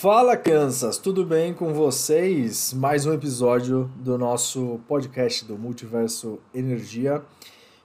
Fala crianças, tudo bem com vocês? Mais um episódio do nosso podcast do Multiverso Energia.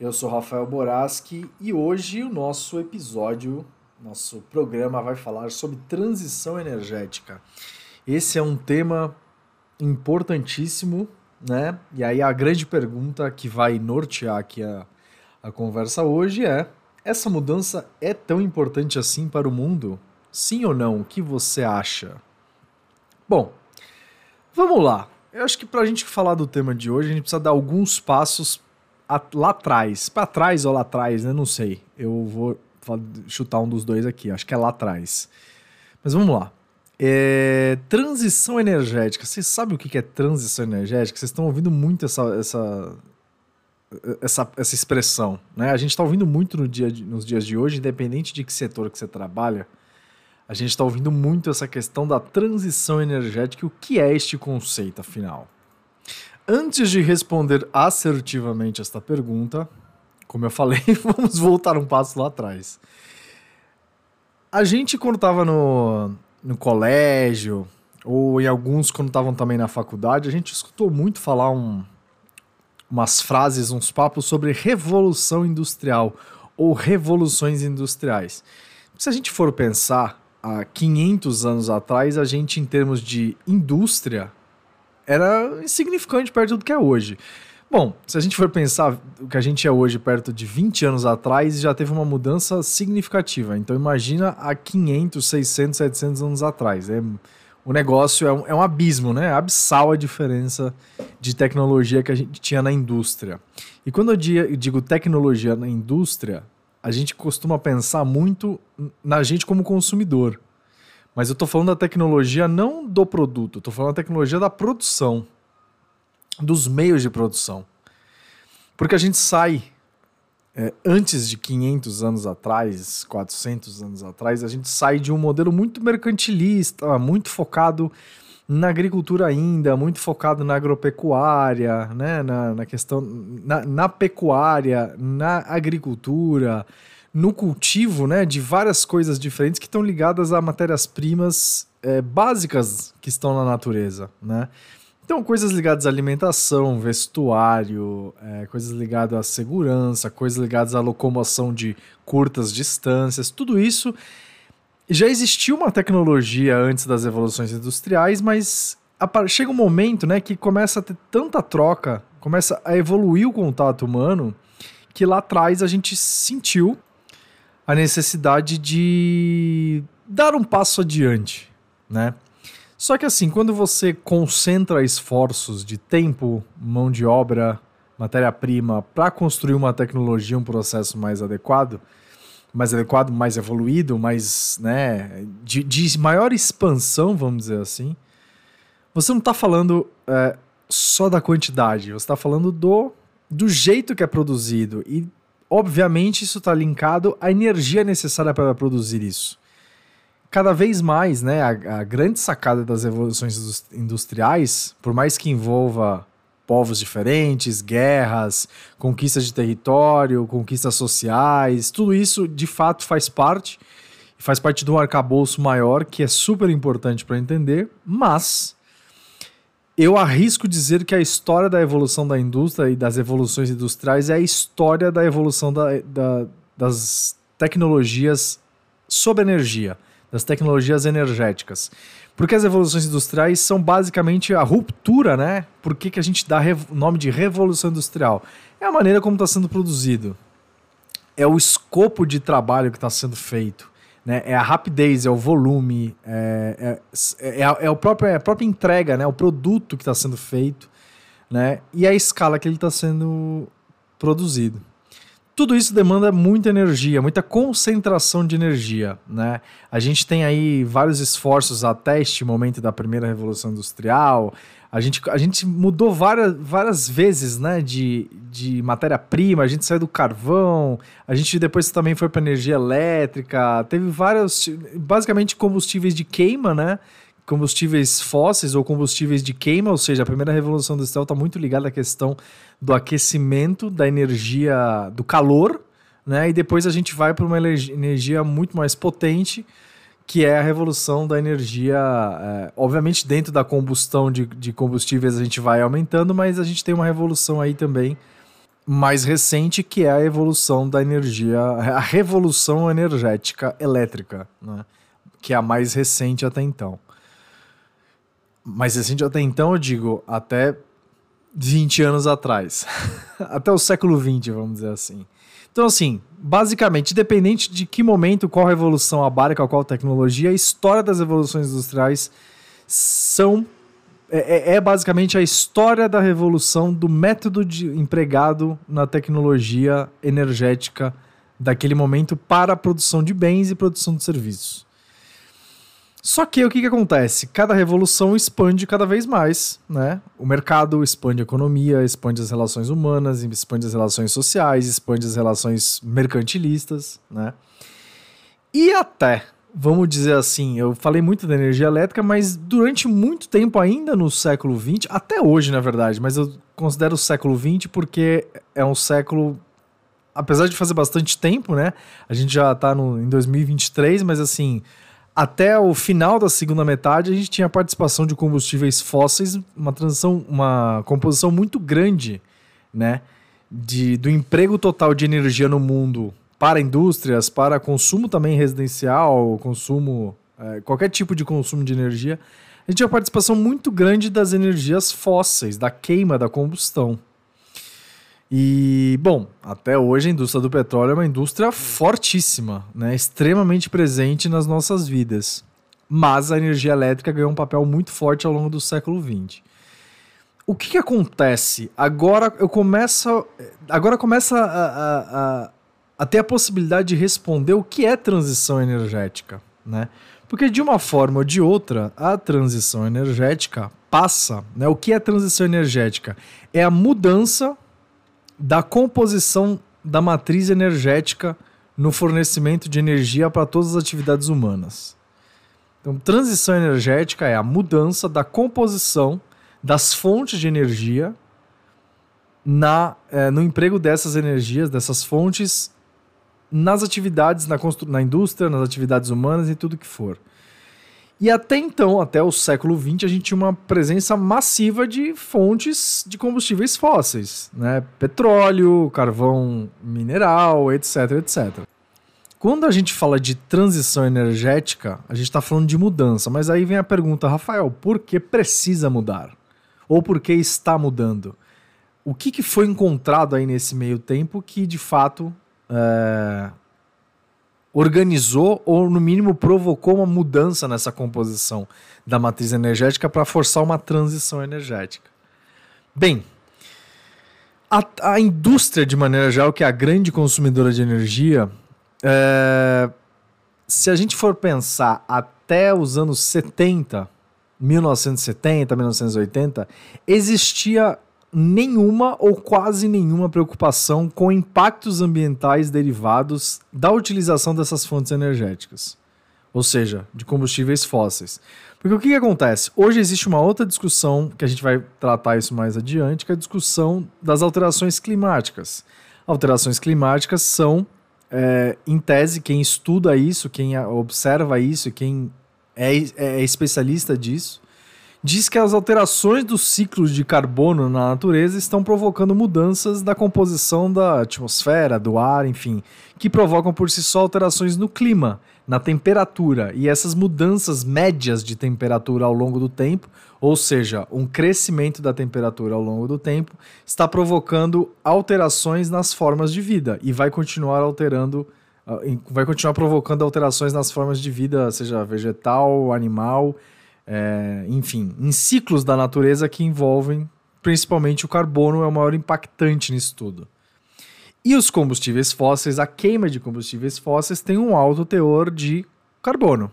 Eu sou Rafael Boraski e hoje o nosso episódio, nosso programa vai falar sobre transição energética. Esse é um tema importantíssimo, né? E aí a grande pergunta que vai nortear aqui a, a conversa hoje é: essa mudança é tão importante assim para o mundo? Sim ou não? O que você acha? Bom, vamos lá. Eu acho que para a gente falar do tema de hoje, a gente precisa dar alguns passos lá atrás. Para trás ou lá atrás, né? Não sei. Eu vou chutar um dos dois aqui. Acho que é lá atrás. Mas vamos lá. É, transição energética. Vocês sabem o que é transição energética? Vocês estão ouvindo muito essa, essa, essa, essa expressão. Né? A gente está ouvindo muito no dia nos dias de hoje, independente de que setor que você trabalha a gente está ouvindo muito essa questão da transição energética o que é este conceito, afinal. Antes de responder assertivamente esta pergunta, como eu falei, vamos voltar um passo lá atrás. A gente, quando estava no, no colégio, ou em alguns quando estavam também na faculdade, a gente escutou muito falar um, umas frases, uns papos sobre revolução industrial ou revoluções industriais. Se a gente for pensar, há 500 anos atrás, a gente, em termos de indústria, era insignificante perto do que é hoje. Bom, se a gente for pensar o que a gente é hoje perto de 20 anos atrás, já teve uma mudança significativa. Então imagina há 500, 600, 700 anos atrás. É, o negócio é um, é um abismo, né? É abissal a diferença de tecnologia que a gente tinha na indústria. E quando eu digo tecnologia na indústria, a gente costuma pensar muito na gente como consumidor. Mas eu estou falando da tecnologia não do produto, estou falando da tecnologia da produção, dos meios de produção. Porque a gente sai, é, antes de 500 anos atrás, 400 anos atrás, a gente sai de um modelo muito mercantilista, muito focado na agricultura ainda, muito focado na agropecuária, né? na, na questão na, na pecuária, na agricultura, no cultivo né? de várias coisas diferentes que estão ligadas a matérias-primas é, básicas que estão na natureza. Né? Então, coisas ligadas à alimentação, vestuário, é, coisas ligadas à segurança, coisas ligadas à locomoção de curtas distâncias, tudo isso já existia uma tecnologia antes das evoluções industriais, mas chega um momento né, que começa a ter tanta troca, começa a evoluir o contato humano, que lá atrás a gente sentiu a necessidade de dar um passo adiante, né? Só que assim, quando você concentra esforços de tempo, mão de obra, matéria-prima para construir uma tecnologia, um processo mais adequado, mais adequado, mais evoluído, mais, né, de, de maior expansão, vamos dizer assim, você não está falando é, só da quantidade, você está falando do, do jeito que é produzido. E, obviamente, isso está linkado à energia necessária para produzir isso. Cada vez mais, né, a, a grande sacada das evoluções industriais, por mais que envolva povos diferentes, guerras, conquistas de território, conquistas sociais, tudo isso de fato faz parte, faz parte de um arcabouço maior que é super importante para entender, mas eu arrisco dizer que a história da evolução da indústria e das evoluções industriais é a história da evolução da, da, das tecnologias sob energia, das tecnologias energéticas. Porque as evoluções industriais são basicamente a ruptura, né? Por que, que a gente dá o nome de revolução industrial? É a maneira como está sendo produzido. É o escopo de trabalho que está sendo feito. Né? É a rapidez, é o volume, é, é, é, a, é, o próprio, é a própria entrega, né? o produto que está sendo feito né? e a escala que ele está sendo produzido. Tudo isso demanda muita energia, muita concentração de energia, né? A gente tem aí vários esforços até este momento da primeira revolução industrial. A gente, a gente mudou várias, várias vezes, né, de, de matéria-prima, a gente saiu do carvão, a gente depois também foi para energia elétrica, teve vários, basicamente combustíveis de queima, né? Combustíveis fósseis ou combustíveis de queima, ou seja, a primeira revolução industrial está muito ligada à questão do aquecimento, da energia, do calor, né? E depois a gente vai para uma energia muito mais potente, que é a revolução da energia. É, obviamente, dentro da combustão de, de combustíveis a gente vai aumentando, mas a gente tem uma revolução aí também mais recente, que é a evolução da energia, a revolução energética elétrica, né? que é a mais recente até então. Mais recente até então, eu digo, até 20 anos atrás. até o século 20, vamos dizer assim. Então, assim, basicamente, independente de que momento, qual revolução abarca, qual tecnologia, a história das revoluções industriais são é, é, é, basicamente a história da revolução do método de, empregado na tecnologia energética daquele momento para a produção de bens e produção de serviços. Só que o que, que acontece? Cada revolução expande cada vez mais, né? O mercado expande a economia, expande as relações humanas, expande as relações sociais, expande as relações mercantilistas, né? E até, vamos dizer assim, eu falei muito da energia elétrica, mas durante muito tempo ainda no século XX, até hoje na verdade, mas eu considero o século XX porque é um século apesar de fazer bastante tempo, né? A gente já está em 2023, mas assim, até o final da segunda metade, a gente tinha participação de combustíveis fósseis, uma transição, uma composição muito grande, né? De, do emprego total de energia no mundo para indústrias, para consumo também residencial, consumo, é, qualquer tipo de consumo de energia, a gente tinha participação muito grande das energias fósseis, da queima, da combustão. E, bom, até hoje a indústria do petróleo é uma indústria fortíssima, né? extremamente presente nas nossas vidas. Mas a energia elétrica ganhou um papel muito forte ao longo do século XX. O que, que acontece? Agora eu começo. Agora começa a, a, a, a ter a possibilidade de responder o que é transição energética. Né? Porque de uma forma ou de outra, a transição energética passa. Né? O que é transição energética? É a mudança da composição da matriz energética no fornecimento de energia para todas as atividades humanas. Então, transição energética é a mudança da composição das fontes de energia na, é, no emprego dessas energias, dessas fontes, nas atividades, na, na indústria, nas atividades humanas e tudo que for. E até então, até o século XX, a gente tinha uma presença massiva de fontes de combustíveis fósseis, né? Petróleo, carvão mineral, etc, etc. Quando a gente fala de transição energética, a gente está falando de mudança, mas aí vem a pergunta, Rafael, por que precisa mudar? Ou por que está mudando? O que, que foi encontrado aí nesse meio tempo que de fato é, organizou ou, no mínimo, provocou uma mudança nessa composição da matriz energética para forçar uma transição energética. Bem, a, a, indústria, de maneira geral, que é a grande consumidora de energia, é, se a gente for pensar até os anos 70, 1970, 1980, existia nenhuma ou quase nenhuma preocupação com impactos ambientais derivados da utilização dessas fontes energéticas, ou seja, de combustíveis fósseis. Porque o que, que, acontece? Hoje existe uma outra discussão, que a gente vai tratar isso mais adiante, que é a discussão das alterações climáticas. Alterações climáticas são, é, em tese, quem estuda isso, quem observa isso, quem é, é especialista disso, diz que as alterações dos ciclos de carbono na natureza estão provocando mudanças da composição da atmosfera, do ar, enfim, que provocam por si só alterações no clima, na temperatura. E essas mudanças médias de temperatura ao longo do tempo, ou seja, um crescimento da temperatura ao longo do tempo, está provocando alterações nas formas de vida e vai continuar alterando ah, vai continuar provocando alterações nas formas de vida, seja vegetal, animal é, enfim, em ciclos da natureza que envolvem principalmente o carbono, é o maior impactante nisso tudo. E os combustíveis fósseis, a queima de combustíveis fósseis tem um alto teor de carbono.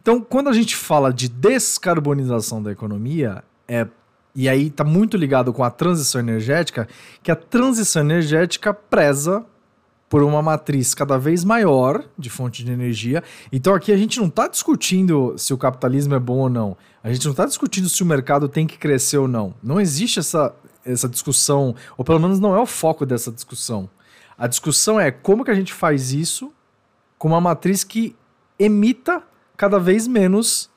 Então, quando a gente fala de descarbonização da economia, é e aí está muito ligado com a transição energética, que a transição energética preza por uma matriz cada vez maior de fonte de energia. Então aqui a gente não está discutindo se o capitalismo é bom ou não. A gente não está discutindo se o mercado tem que crescer ou não. Não existe essa, essa discussão, ou pelo menos não é o foco dessa discussão. A discussão é como que a gente faz isso com uma matriz que emita cada vez menos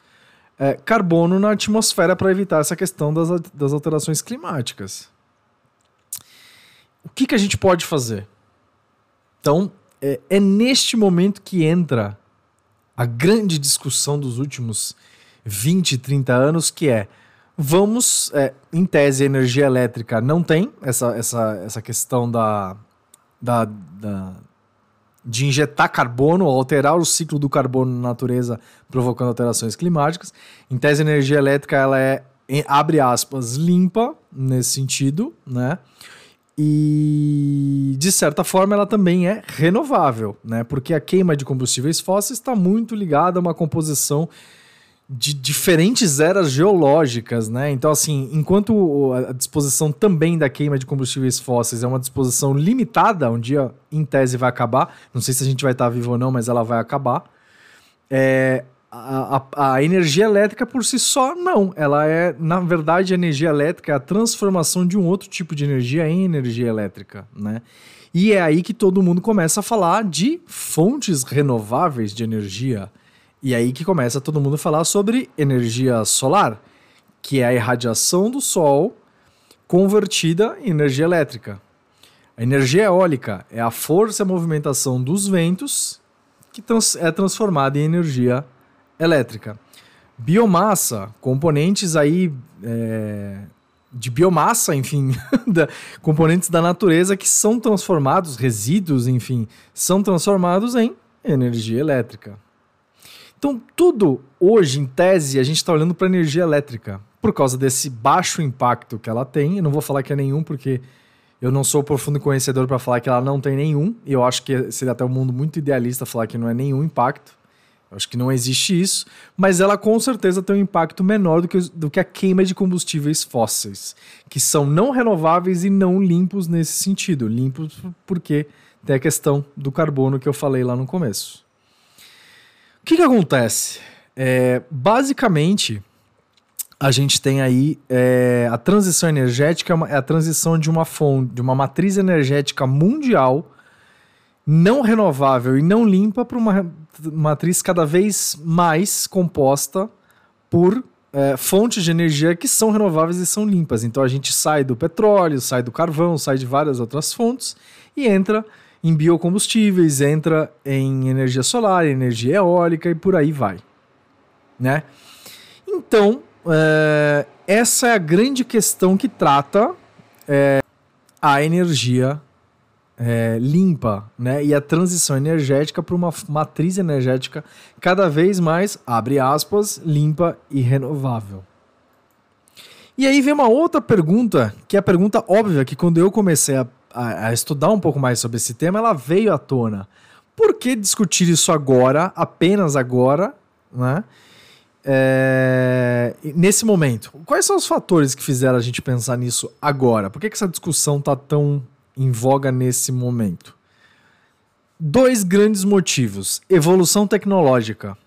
é, carbono na atmosfera para evitar essa questão das, das alterações climáticas. O que, que a gente pode fazer? Então, é, é neste momento que entra a grande discussão dos últimos 20, 30 anos, que é vamos, é, em tese, a energia elétrica não tem essa, essa, essa questão da, da, da, de injetar carbono, alterar o ciclo do carbono na natureza, provocando alterações climáticas. Em tese, a energia elétrica ela é, abre aspas, limpa nesse sentido, né? E de certa forma ela também é renovável, né? Porque a queima de combustíveis fósseis está muito ligada a uma composição de diferentes eras geológicas, né? Então, assim, enquanto a disposição também da queima de combustíveis fósseis é uma disposição limitada, um dia, em tese, vai acabar. Não sei se a gente vai estar vivo ou não, mas ela vai acabar. É, a, a, energia elétrica por si só, não. Ela é, na verdade, a energia elétrica é a transformação de um outro tipo de energia em energia elétrica, né? E é aí que todo mundo começa a falar de fontes renováveis de energia e aí que começa todo mundo a falar sobre energia solar, que é a irradiação do sol convertida em energia elétrica. A energia eólica é a força e a movimentação dos ventos que trans é transformada em energia elétrica. Biomassa, componentes aí é, de biomassa, enfim, da, componentes da natureza que são transformados, resíduos, enfim, são transformados em energia elétrica. Então, tudo hoje, em tese, a gente está olhando para energia elétrica por causa desse baixo impacto que ela tem. Eu não vou falar que é nenhum, porque eu não sou profundo conhecedor para falar que ela não tem nenhum. E eu acho que seria até um mundo muito idealista falar que não é nenhum impacto. Acho que não existe isso, mas ela com certeza tem um impacto menor do que, do que a queima de combustíveis fósseis, que são não renováveis e não limpos nesse sentido. Limpos porque tem a questão do carbono que eu falei lá no começo. O que, que acontece? É, basicamente, a gente tem aí é, a transição energética é, é a transição de uma fonte, de uma matriz energética mundial não renovável e não limpa para uma matriz cada vez mais composta por é, fontes de energia que são renováveis e são limpas. Então a gente sai do petróleo, sai do carvão, sai de várias outras fontes e entra em biocombustíveis, entra em energia solar, energia eólica e por aí vai. Né? Então, é, essa é a grande questão que trata é, a energia é, limpa né? e a transição energética para uma matriz energética cada vez mais, abre aspas, limpa e renovável. E aí vem uma outra pergunta, que é a pergunta óbvia que quando eu comecei a a, a estudar um pouco mais sobre esse tema, ela veio à tona. Por que discutir isso agora, apenas agora, né? É, nesse momento, quais são os fatores que fizeram a gente pensar nisso agora? Por que, que essa discussão está tão em voga nesse momento? Dois grandes motivos: evolução tecnológica.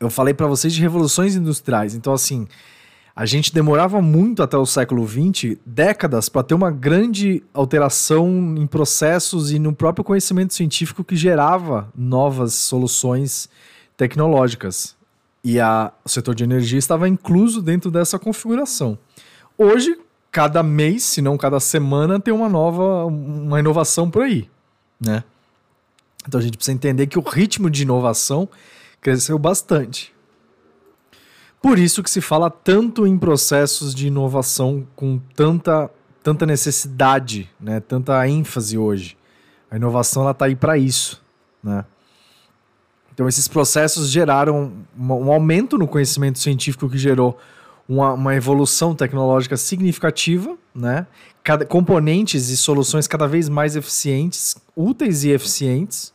Eu falei para vocês de revoluções industriais, então assim, a gente demorava muito até o século XX, décadas, para ter uma grande alteração em processos e no próprio conhecimento científico que gerava novas soluções tecnológicas. E a, o setor de energia estava incluso dentro dessa configuração. Hoje, cada mês, se não cada semana, tem uma nova, uma inovação por aí, né? Então a gente precisa entender que o ritmo de inovação cresceu bastante. Por isso que se fala tanto em processos de inovação com tanta, tanta necessidade, né? tanta ênfase hoje. A inovação está aí para isso. Né? Então esses processos geraram um aumento no conhecimento científico que gerou uma, uma evolução tecnológica significativa, né? Cada, componentes e soluções cada vez mais eficientes, úteis e eficientes.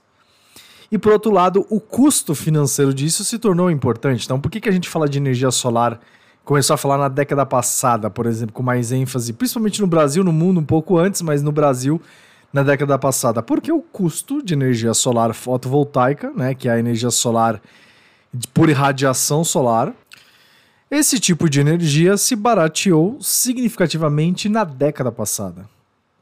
E por outro lado, o custo financeiro disso se tornou importante. Então, por que, que a gente fala de energia solar? Começou a falar na década passada, por exemplo, com mais ênfase, principalmente no Brasil, no mundo um pouco antes, mas no Brasil na década passada? Porque o custo de energia solar fotovoltaica, né, que é a energia solar por irradiação solar, esse tipo de energia se barateou significativamente na década passada.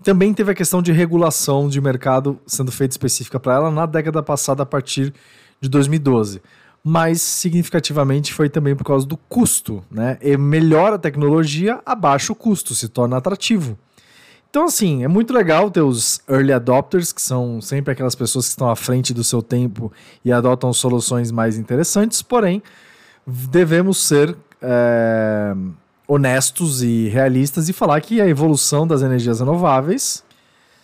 Também teve a questão de regulação de mercado sendo feita específica para ela na década passada, a partir de 2012. Mas significativamente foi também por causa do custo, né? E melhora a tecnologia, abaixa o custo, se torna atrativo. Então, assim, é muito legal ter os early adopters, que são sempre aquelas pessoas que estão à frente do seu tempo e adotam soluções mais interessantes, porém, devemos ser é, honestos e realistas e falar que a evolução das energias renováveis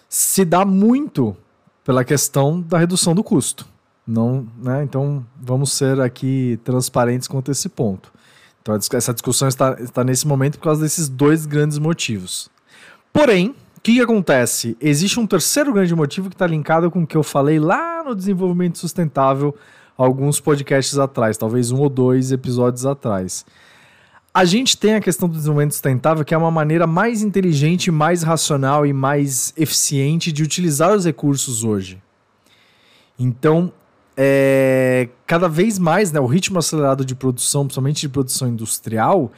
se dá muito pela questão da redução do custo. Não, né? Então vamos ser aqui transparentes quanto a esse ponto. Então essa discussão está, está nesse momento por causa desses dois grandes motivos. Porém, o que, que acontece? Existe um terceiro grande motivo que está linkado com o que eu falei lá no desenvolvimento sustentável alguns podcasts atrás, talvez um ou dois episódios atrás. A gente tem a questão do desenvolvimento sustentável, que é uma maneira mais inteligente, mais racional e mais eficiente de utilizar os recursos hoje. Então, é, cada vez mais, né, o ritmo acelerado de produção, principalmente de produção industrial,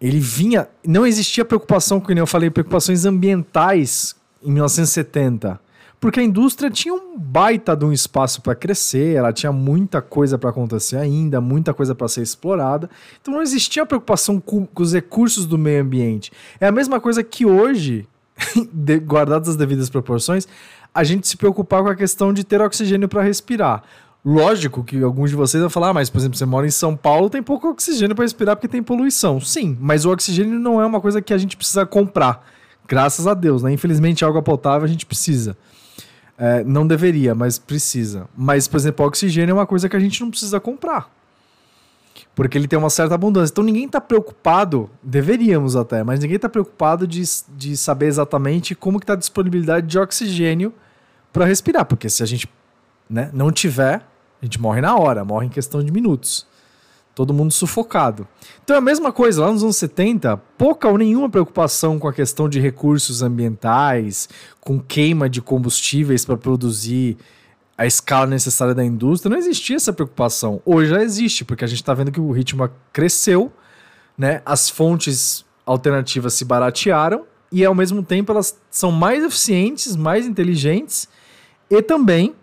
ele vinha. Não existia preocupação, como eu falei, preocupações ambientais em 1970 porque a indústria tinha um baita de um espaço para crescer, ela tinha muita coisa para acontecer ainda, muita coisa para ser explorada. Então não existia preocupação com, com, os recursos do meio ambiente. É a mesma coisa que hoje, guardadas as devidas proporções, a gente se preocupar com a questão de ter oxigênio para respirar. Lógico que alguns de vocês vão falar, ah, mas por exemplo, você mora em São Paulo, tem pouco oxigênio para respirar porque tem poluição. Sim, mas o oxigênio não é uma coisa que a gente precisa comprar. Graças a Deus, né? Infelizmente, água potável a gente precisa. É, não deveria, mas precisa. Mas, por exemplo, oxigênio é uma coisa que a gente não precisa comprar. Porque ele tem uma certa abundância. Então ninguém está preocupado, deveríamos até, mas ninguém está preocupado de, de saber exatamente como está a disponibilidade de oxigênio para respirar. Porque se a gente né, não tiver, a gente morre na hora, morre em questão de minutos todo mundo sufocado. Então é a mesma coisa, lá nos anos 70, pouca ou nenhuma preocupação com a questão de recursos ambientais, com queima de combustíveis para produzir a escala necessária da indústria, não existia essa preocupação. Hoje já existe, porque a gente está vendo que o ritmo cresceu, né? as fontes alternativas se baratearam e ao mesmo tempo elas são mais eficientes, mais inteligentes e também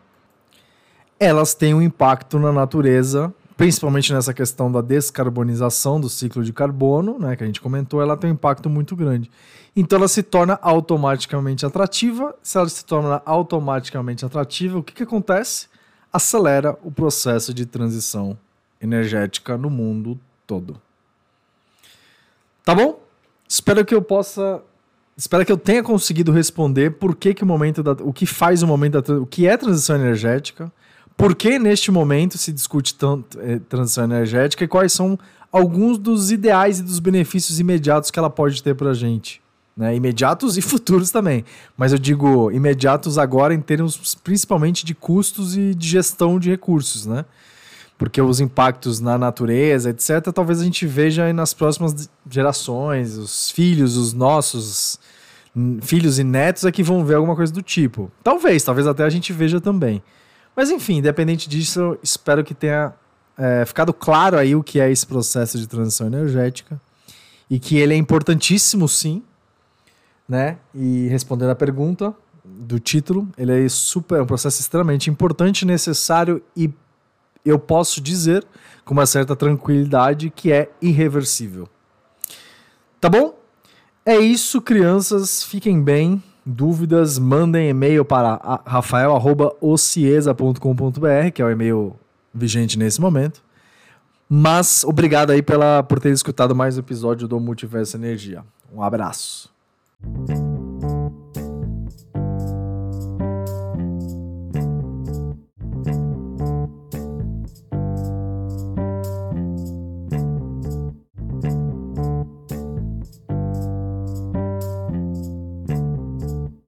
elas têm um impacto na natureza principalmente nessa questão da descarbonização do ciclo de carbono, né, que a gente comentou, ela tem um impacto muito grande. Então ela se torna automaticamente atrativa. Se ela se torna automaticamente atrativa, o que, que acontece? Acelera o processo de transição energética no mundo todo. Tá bom? Espero que eu possa espero que eu tenha conseguido responder por que, que o momento da, o que faz o momento da o que é transição energética, por que neste momento se discute tanto eh, transição energética e quais são alguns dos ideais e dos benefícios imediatos que ela pode ter para a gente? Né? Imediatos e futuros também. Mas eu digo imediatos agora em termos principalmente de custos e de gestão de recursos, né? Porque os impactos na natureza, etc., talvez a gente veja nas próximas gerações, os filhos, os nossos filhos e netos é que vão ver alguma coisa do tipo. Talvez, talvez até a gente veja também. Mas enfim, independente disso, espero que tenha é, ficado claro aí o que é esse processo de transição energética e que ele é importantíssimo, sim, né? E respondendo a pergunta do título, ele é super, é um processo extremamente importante, necessário e eu posso dizer com uma certa tranquilidade que é irreversível. Tá bom? É isso, crianças. Fiquem bem dúvidas, mandem e-mail para rafael.ociesa.com.br, que é o e-mail vigente nesse momento. Mas obrigado aí pela, por ter escutado mais um episódio do Multiverso Energia. Um abraço.